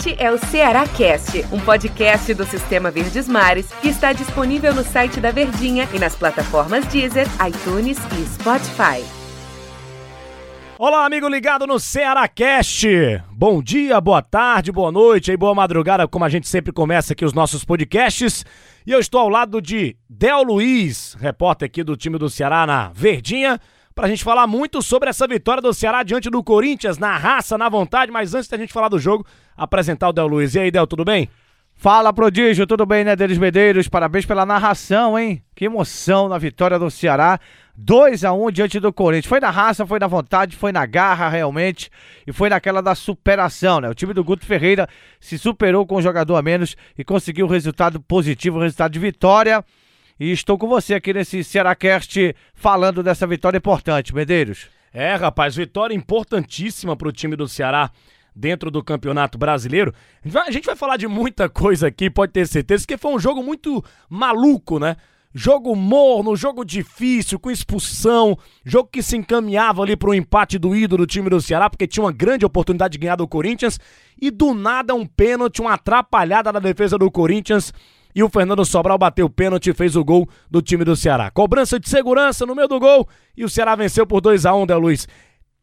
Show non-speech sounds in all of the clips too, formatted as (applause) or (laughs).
Este é o Ceará Cast, um podcast do Sistema Verdes Mares que está disponível no site da Verdinha e nas plataformas Deezer, iTunes e Spotify. Olá, amigo ligado no Ceará Cast. Bom dia, boa tarde, boa noite e boa madrugada, como a gente sempre começa aqui os nossos podcasts. E eu estou ao lado de Del Luiz, repórter aqui do time do Ceará na Verdinha para a gente falar muito sobre essa vitória do Ceará diante do Corinthians, na raça, na vontade. Mas antes da gente falar do jogo, apresentar o Del Luiz. E aí, Del, tudo bem? Fala, prodígio, tudo bem, né, Denis Medeiros? Parabéns pela narração, hein? Que emoção na vitória do Ceará. 2 a 1 um diante do Corinthians. Foi na raça, foi na vontade, foi na garra realmente e foi naquela da superação, né? O time do Guto Ferreira se superou com um jogador a menos e conseguiu um resultado positivo, um resultado de vitória. E estou com você aqui nesse Cearacast falando dessa vitória importante, Medeiros. É, rapaz, vitória importantíssima para o time do Ceará dentro do Campeonato Brasileiro. A gente vai falar de muita coisa aqui, pode ter certeza, que foi um jogo muito maluco, né? Jogo morno, jogo difícil, com expulsão, jogo que se encaminhava ali para o empate do ídolo do time do Ceará, porque tinha uma grande oportunidade de ganhar do Corinthians, e do nada um pênalti, uma atrapalhada na defesa do Corinthians, e o Fernando Sobral bateu o pênalti e fez o gol do time do Ceará. Cobrança de segurança no meio do gol e o Ceará venceu por 2 a 1 Del Luiz.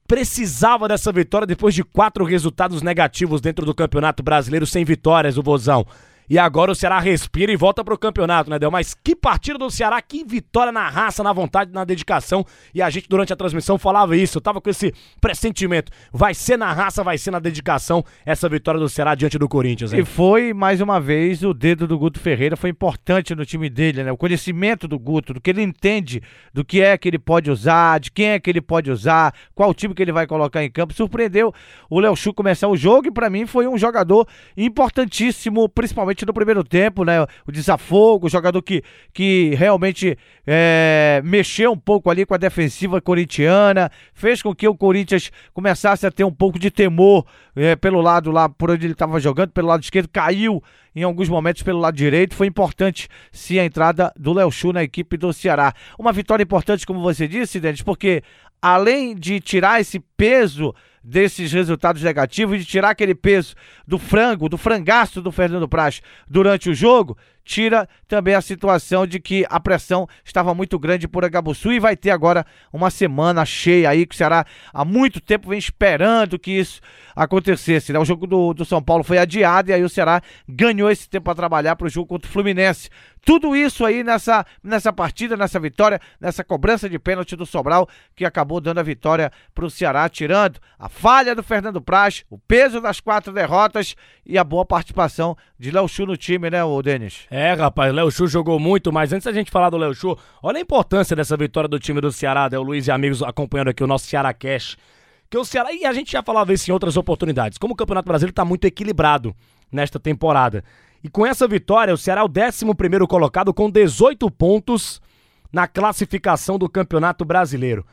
Precisava dessa vitória depois de quatro resultados negativos dentro do Campeonato Brasileiro sem vitórias, o Vozão. E agora o Ceará respira e volta pro campeonato, né, Del? Mas que partida do Ceará, que vitória na raça, na vontade, na dedicação. E a gente, durante a transmissão, falava isso. Eu tava com esse pressentimento. Vai ser na raça, vai ser na dedicação essa vitória do Ceará diante do Corinthians, hein? E foi, mais uma vez, o dedo do Guto Ferreira foi importante no time dele, né? O conhecimento do Guto, do que ele entende, do que é que ele pode usar, de quem é que ele pode usar, qual time que ele vai colocar em campo. Surpreendeu o Léo Chu começar o jogo e, para mim, foi um jogador importantíssimo, principalmente principalmente no primeiro tempo, né? O desafogo, o jogador que, que realmente é, mexeu um pouco ali com a defensiva corintiana, fez com que o Corinthians começasse a ter um pouco de temor é, pelo lado lá, por onde ele estava jogando, pelo lado esquerdo, caiu em alguns momentos pelo lado direito. Foi importante sim a entrada do Léo Chu na equipe do Ceará. Uma vitória importante, como você disse, Denis, porque além de tirar esse peso desses resultados negativos de tirar aquele peso do frango, do frangaço do Fernando Praz durante o jogo, tira também a situação de que a pressão estava muito grande por Agabuçu e vai ter agora uma semana cheia aí que o Ceará há muito tempo vem esperando que isso acontecesse. Né? O jogo do, do São Paulo foi adiado e aí o Ceará ganhou esse tempo para trabalhar para o jogo contra o Fluminense. Tudo isso aí nessa, nessa partida, nessa vitória, nessa cobrança de pênalti do Sobral que acabou dando a vitória para o Ceará, tirando a falha do Fernando Praz, o peso das quatro derrotas e a boa participação de Léo Chu no time, né, o Denis? É, rapaz, Léo Chu jogou muito, mas antes da gente falar do Léo Chu, olha a importância dessa vitória do time do Ceará, Del Luiz e amigos acompanhando aqui o nosso Ceará Cash. Que o Ceará, e a gente já falava isso em outras oportunidades, como o Campeonato Brasileiro está muito equilibrado nesta temporada. E com essa vitória, o Ceará é o 11 colocado com 18 pontos na classificação do Campeonato Brasileiro.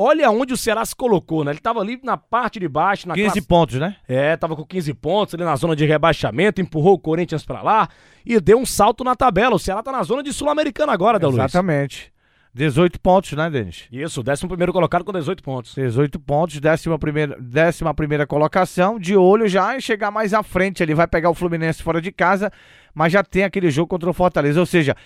Olha onde o Ceará se colocou, né? Ele tava ali na parte de baixo. Na 15 classe... pontos, né? É, tava com 15 pontos ali na zona de rebaixamento, empurrou o Corinthians para lá e deu um salto na tabela. O Ceará tá na zona de Sul-Americana agora, Del Exatamente. 18 pontos, né, Denis? Isso, 11 colocado com 18 pontos. 18 pontos, 11 primeira, décima primeira colocação, de olho já em chegar mais à frente. Ele vai pegar o Fluminense fora de casa, mas já tem aquele jogo contra o Fortaleza. Ou seja,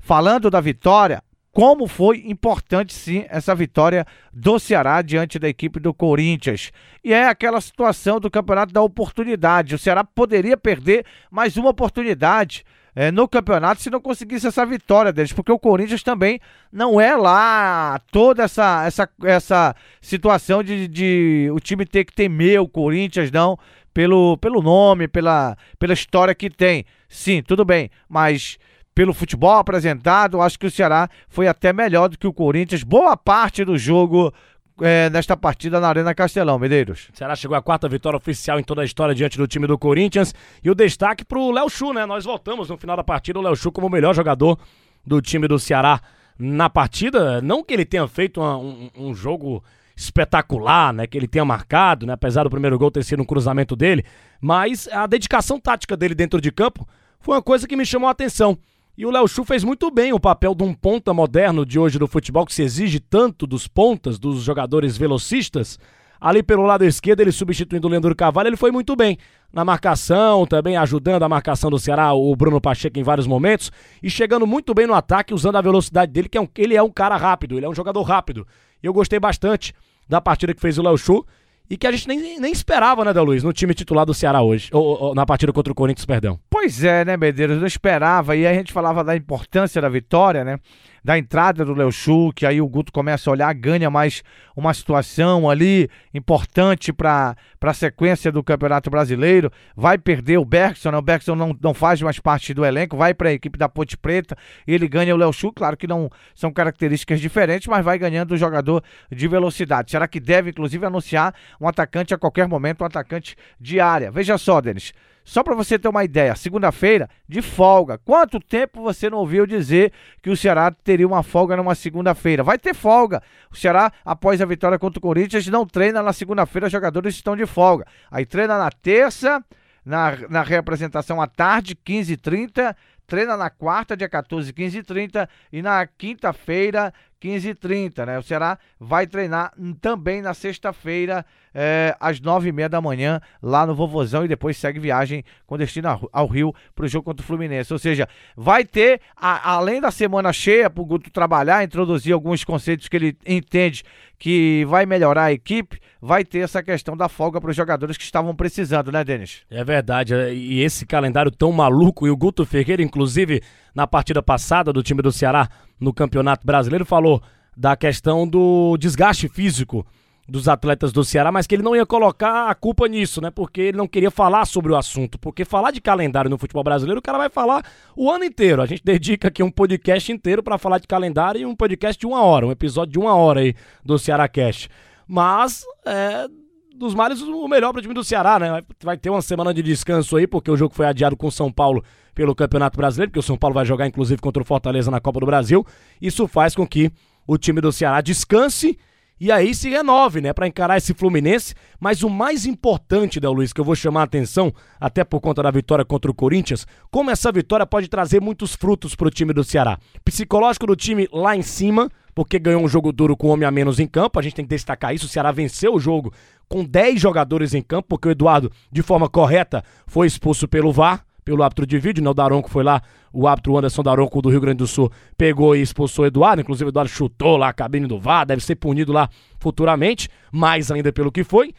falando da vitória, como foi importante sim essa vitória do Ceará diante da equipe do Corinthians. E é aquela situação do campeonato da oportunidade. O Ceará poderia perder mais uma oportunidade é, no campeonato se não conseguisse essa vitória deles, porque o Corinthians também não é lá toda essa, essa, essa situação de, de o time ter que temer o Corinthians, não, pelo, pelo nome, pela, pela história que tem. Sim, tudo bem, mas pelo futebol apresentado, acho que o Ceará foi até melhor do que o Corinthians. Boa parte do jogo é, nesta partida na Arena Castelão, Medeiros. O Ceará chegou à quarta vitória oficial em toda a história diante do time do Corinthians. E o destaque pro Léo Chu, né? Nós voltamos no final da partida, o Léo Chu como o melhor jogador do time do Ceará na partida. Não que ele tenha feito uma, um, um jogo espetacular, né? Que ele tenha marcado, né? Apesar do primeiro gol ter sido um cruzamento dele. Mas a dedicação tática dele dentro de campo foi uma coisa que me chamou a atenção. E o Léo Chu fez muito bem o papel de um ponta moderno de hoje do futebol, que se exige tanto dos pontas, dos jogadores velocistas. Ali pelo lado esquerdo, ele substituindo o Leandro Carvalho, ele foi muito bem. Na marcação, também ajudando a marcação do Ceará, o Bruno Pacheco em vários momentos. E chegando muito bem no ataque, usando a velocidade dele, que é um, ele é um cara rápido, ele é um jogador rápido. E eu gostei bastante da partida que fez o Léo Chu e que a gente nem, nem esperava, né, Del Luiz, no time titular do Ceará hoje, ou, ou, na partida contra o Corinthians, perdão. Pois é, né, Medeiros, não esperava, e aí a gente falava da importância da vitória, né, da entrada do Léo que aí o Guto começa a olhar, ganha mais uma situação ali importante para a sequência do Campeonato Brasileiro, vai perder o Bergson, né, o Bergson não, não faz mais parte do elenco, vai para a equipe da Ponte Preta, ele ganha o Léo Chu, claro que não são características diferentes, mas vai ganhando o jogador de velocidade. Será que deve, inclusive, anunciar um atacante a qualquer momento, um atacante de área. Veja só, Denis. Só para você ter uma ideia, segunda-feira de folga. Quanto tempo você não ouviu dizer que o Ceará teria uma folga numa segunda-feira? Vai ter folga. O Ceará, após a vitória contra o Corinthians, não treina na segunda-feira, os jogadores estão de folga. Aí treina na terça, na, na reapresentação à tarde, 15h30, treina na quarta, dia 14, 15 e 30 e na quinta-feira, 15 e 30, né? O Ceará vai treinar também na sexta-feira, é, às 9 e meia da manhã, lá no Vovozão, e depois segue viagem com destino ao Rio para o jogo contra o Fluminense. Ou seja, vai ter, a, além da semana cheia para o Guto trabalhar, introduzir alguns conceitos que ele entende que vai melhorar a equipe, vai ter essa questão da folga para os jogadores que estavam precisando, né, Denis? É verdade, é, e esse calendário tão maluco, e o Guto Ferreira, inclusive, na partida passada do time do Ceará no Campeonato Brasileiro, falou da questão do desgaste físico dos atletas do Ceará, mas que ele não ia colocar a culpa nisso, né? Porque ele não queria falar sobre o assunto. Porque falar de calendário no futebol brasileiro, o cara vai falar o ano inteiro. A gente (laughs) dedica aqui um podcast inteiro para falar de calendário e um podcast de uma hora, um episódio de uma hora aí do Ceará Cast. Mas, é, dos males, o melhor para o time do Ceará, né? Vai ter uma semana de descanso aí, porque o jogo foi adiado com o São Paulo pelo Campeonato Brasileiro, porque o São Paulo vai jogar inclusive contra o Fortaleza na Copa do Brasil. Isso faz com que o time do Ceará descanse e aí se renove, né, para encarar esse Fluminense. Mas o mais importante, Del Luiz, que eu vou chamar a atenção, até por conta da vitória contra o Corinthians, como essa vitória pode trazer muitos frutos para o time do Ceará. Psicológico do time lá em cima, porque ganhou um jogo duro com um homem a menos em campo, a gente tem que destacar isso. O Ceará venceu o jogo com 10 jogadores em campo, porque o Eduardo, de forma correta, foi expulso pelo VAR pelo árbitro de vídeo, né? O Daronco foi lá, o árbitro Anderson Daronco do Rio Grande do Sul pegou e expulsou o Eduardo, inclusive o Eduardo chutou lá a cabine do VAR, deve ser punido lá futuramente, mais ainda pelo que foi.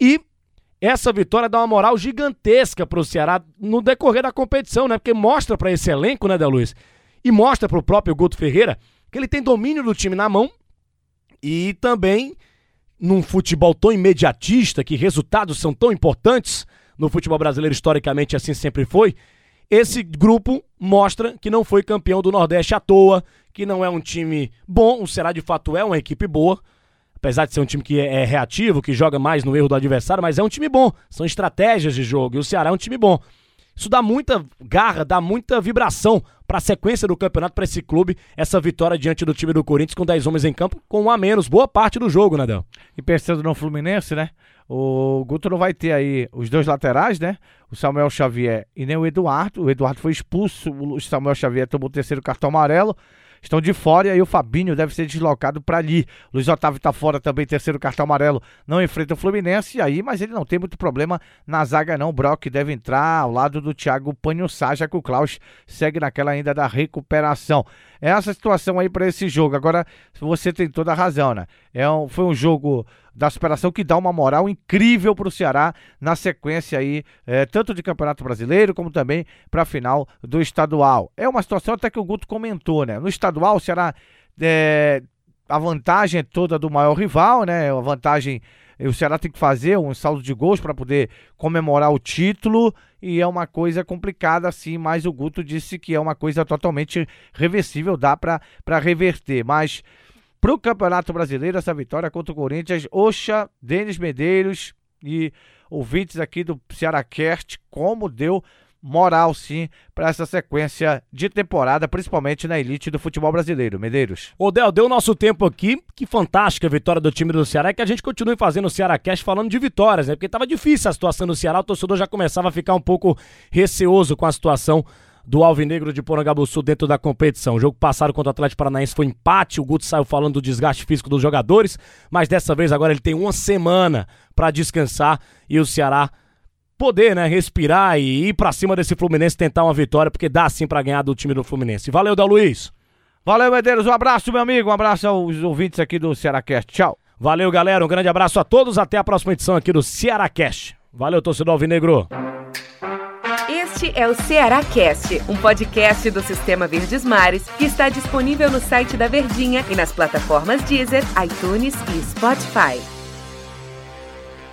E essa vitória dá uma moral gigantesca pro Ceará no decorrer da competição, né? Porque mostra para esse elenco, né, Del Luiz? E mostra pro próprio Guto Ferreira que ele tem domínio do time na mão e também num futebol tão imediatista, que resultados são tão importantes, no futebol brasileiro historicamente assim sempre foi. Esse grupo mostra que não foi campeão do Nordeste à toa, que não é um time bom, o Ceará de fato é uma equipe boa, apesar de ser um time que é, é reativo, que joga mais no erro do adversário, mas é um time bom, são estratégias de jogo, e o Ceará é um time bom. Isso dá muita garra, dá muita vibração para a sequência do campeonato para esse clube, essa vitória diante do time do Corinthians com 10 homens em campo, com um a menos, boa parte do jogo, Del? E pensando no Fluminense, né? O Guto não vai ter aí os dois laterais, né? O Samuel Xavier e nem o Eduardo. O Eduardo foi expulso, o Samuel Xavier tomou o terceiro cartão amarelo estão de fora e aí o Fabinho deve ser deslocado para ali. Luiz Otávio está fora também, terceiro cartão amarelo, não enfrenta o Fluminense aí, mas ele não tem muito problema na zaga não. O Brock deve entrar ao lado do Thiago Panhussá, já que o Klaus segue naquela ainda da recuperação. É essa situação aí para esse jogo. Agora, você tem toda a razão, né? É um, foi um jogo da superação que dá uma moral incrível para o Ceará na sequência aí, é, tanto de Campeonato Brasileiro como também para a final do estadual. É uma situação até que o Guto comentou, né? No estadual, o Ceará. É, a vantagem é toda do maior rival, né? A vantagem o Ceará tem que fazer um saldo de gols para poder comemorar o título e é uma coisa complicada assim, mas o Guto disse que é uma coisa totalmente reversível, dá para reverter, mas para o Campeonato Brasileiro, essa vitória contra o Corinthians, Oxa, Denis Medeiros e ouvintes aqui do Cearacast, como deu moral sim para essa sequência de temporada, principalmente na elite do futebol brasileiro. Medeiros. Ô Del, deu nosso tempo aqui. Que fantástica vitória do time do Ceará. É que a gente continue fazendo o Ceará Cast falando de vitórias, né? Porque tava difícil a situação do Ceará, o torcedor já começava a ficar um pouco receoso com a situação do Alvinegro de Porangabuçu dentro da competição. O jogo passado contra o Atlético Paranaense foi empate, o Guto saiu falando do desgaste físico dos jogadores, mas dessa vez agora ele tem uma semana para descansar e o Ceará poder, né, respirar e ir para cima desse Fluminense tentar uma vitória, porque dá sim para ganhar do time do Fluminense. Valeu, Del Luiz. Valeu, Medeiros. Um abraço, meu amigo. Um abraço aos ouvintes aqui do Cearacast. Tchau. Valeu, galera. Um grande abraço a todos. Até a próxima edição aqui do Cearacast. Valeu, torcedor Alvinegro. Este é o Ceará Cast, um podcast do Sistema Verdes Mares que está disponível no site da Verdinha e nas plataformas Deezer, iTunes e Spotify.